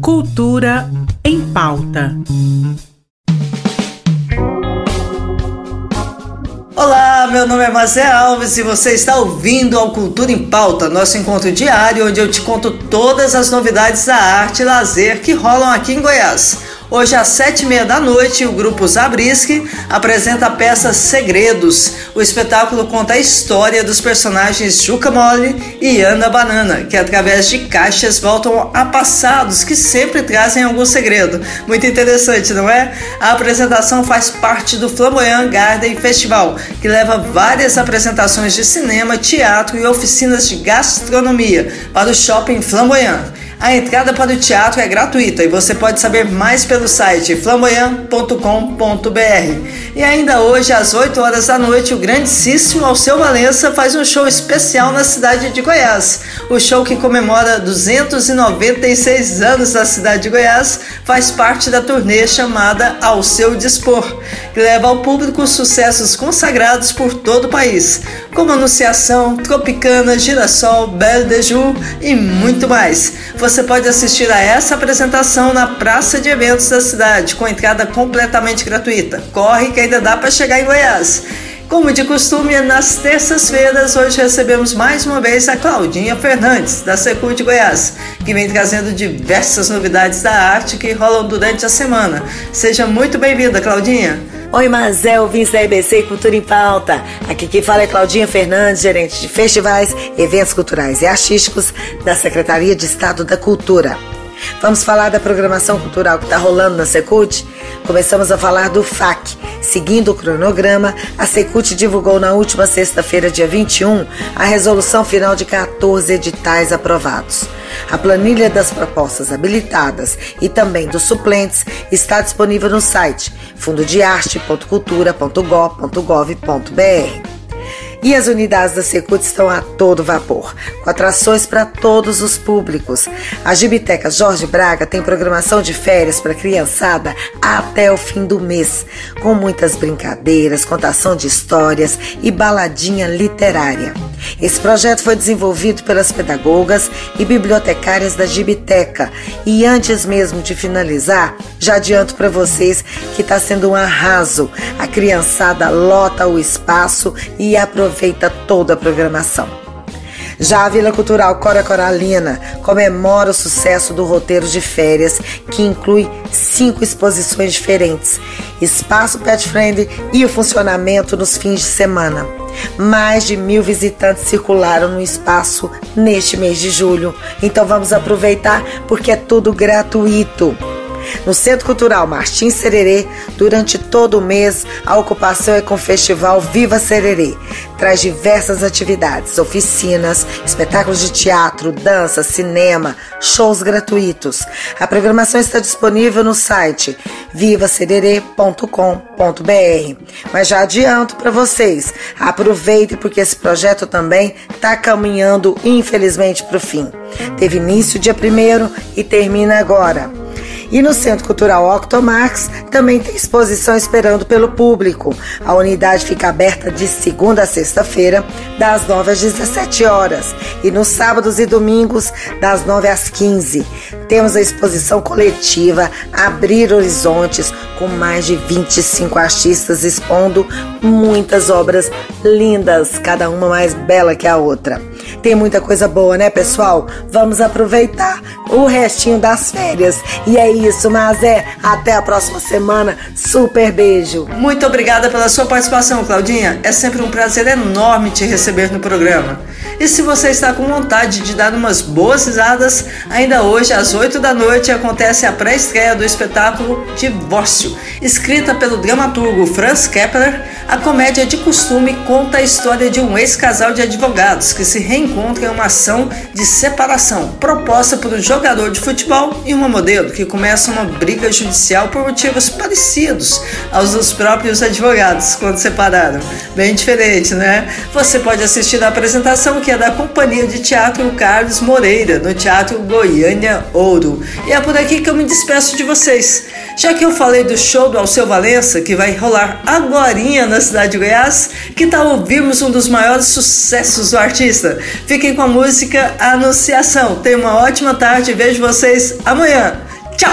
Cultura em pauta. Olá, meu nome é Mazé Alves e você está ouvindo ao Cultura em Pauta, nosso encontro diário onde eu te conto todas as novidades da arte e lazer que rolam aqui em Goiás. Hoje às sete e meia da noite, o grupo Zabriskie apresenta a peça Segredos. O espetáculo conta a história dos personagens Juca Mole e Ana Banana, que através de caixas voltam a passados que sempre trazem algum segredo. Muito interessante, não é? A apresentação faz parte do Flamboyant Garden Festival, que leva várias apresentações de cinema, teatro e oficinas de gastronomia para o Shopping Flamboyant. A entrada para o teatro é gratuita e você pode saber mais pelo site flamboyant.com.br. E ainda hoje, às 8 horas da noite, o grandíssimo Alceu Valença faz um show especial na cidade de Goiás. O show que comemora 296 anos da cidade de Goiás faz parte da turnê chamada Ao Seu Dispor, que leva ao público sucessos consagrados por todo o país, como Anunciação, Tropicana, Girassol, Belle de Jour e muito mais. Você pode assistir a essa apresentação na praça de eventos da cidade, com entrada completamente gratuita. Corre que ainda dá para chegar em Goiás. Como de costume, nas terças-feiras, hoje recebemos mais uma vez a Claudinha Fernandes, da Secult de Goiás, que vem trazendo diversas novidades da arte que rolam durante a semana. Seja muito bem-vinda, Claudinha. Oi, Mazel, ouvintes da EBC Cultura em Pauta. Aqui quem fala é Claudinha Fernandes, gerente de festivais, eventos culturais e artísticos da Secretaria de Estado da Cultura. Vamos falar da programação cultural que está rolando na Secult? Começamos a falar do FAC. Seguindo o cronograma, a Secult divulgou na última sexta-feira, dia 21, a resolução final de 14 editais aprovados. A planilha das propostas habilitadas e também dos suplentes está disponível no site fundodearte.cultura.gov.br. E as unidades da Secult estão a todo vapor, com atrações para todos os públicos. A Gibiteca Jorge Braga tem programação de férias para criançada até o fim do mês, com muitas brincadeiras, contação de histórias e baladinha literária. Esse projeto foi desenvolvido pelas pedagogas e bibliotecárias da Gibiteca. E antes mesmo de finalizar, já adianto para vocês que está sendo um arraso. A criançada lota o espaço e aproveita toda a programação. Já a Vila Cultural Cora Coralina comemora o sucesso do roteiro de férias, que inclui cinco exposições diferentes, espaço pet friendly e o funcionamento nos fins de semana. Mais de mil visitantes circularam no espaço neste mês de julho, então vamos aproveitar porque é tudo gratuito. No Centro Cultural Martins Sererê, durante todo o mês, a ocupação é com o Festival Viva Sererê. Traz diversas atividades, oficinas, espetáculos de teatro, dança, cinema, shows gratuitos. A programação está disponível no site vivasererê.com.br. Mas já adianto para vocês, aproveitem porque esse projeto também está caminhando, infelizmente, para o fim. Teve início dia 1 e termina agora. E no Centro Cultural Octomax também tem exposição esperando pelo público. A unidade fica aberta de segunda a sexta-feira, das 9 às 17 horas, e nos sábados e domingos, das 9 às 15. Temos a exposição coletiva Abrir Horizontes, com mais de 25 artistas expondo muitas obras lindas, cada uma mais bela que a outra. Tem muita coisa boa, né, pessoal? Vamos aproveitar o restinho das férias. E é isso, mas é até a próxima semana. Super beijo. Muito obrigada pela sua participação, Claudinha. É sempre um prazer enorme te receber no programa. E se você está com vontade de dar umas boas risadas, ainda hoje às 8 da noite acontece a pré-estreia do espetáculo Divórcio. Escrita pelo dramaturgo Franz Kepler, a comédia de costume conta a história de um ex-casal de advogados que se reencontra em uma ação de separação proposta por um jogador de futebol e uma modelo que começa uma briga judicial por motivos parecidos aos dos próprios advogados quando separaram. Bem diferente, né? Você pode assistir a apresentação que é da Companhia de Teatro Carlos Moreira, no Teatro Goiânia Ouro. E é por aqui que eu me despeço de vocês. Já que eu falei do show do Alceu Valença, que vai rolar agora na na cidade de Goiás? Que tal ouvirmos um dos maiores sucessos do artista? Fiquem com a música Anunciação. Tenham uma ótima tarde e vejo vocês amanhã. Tchau!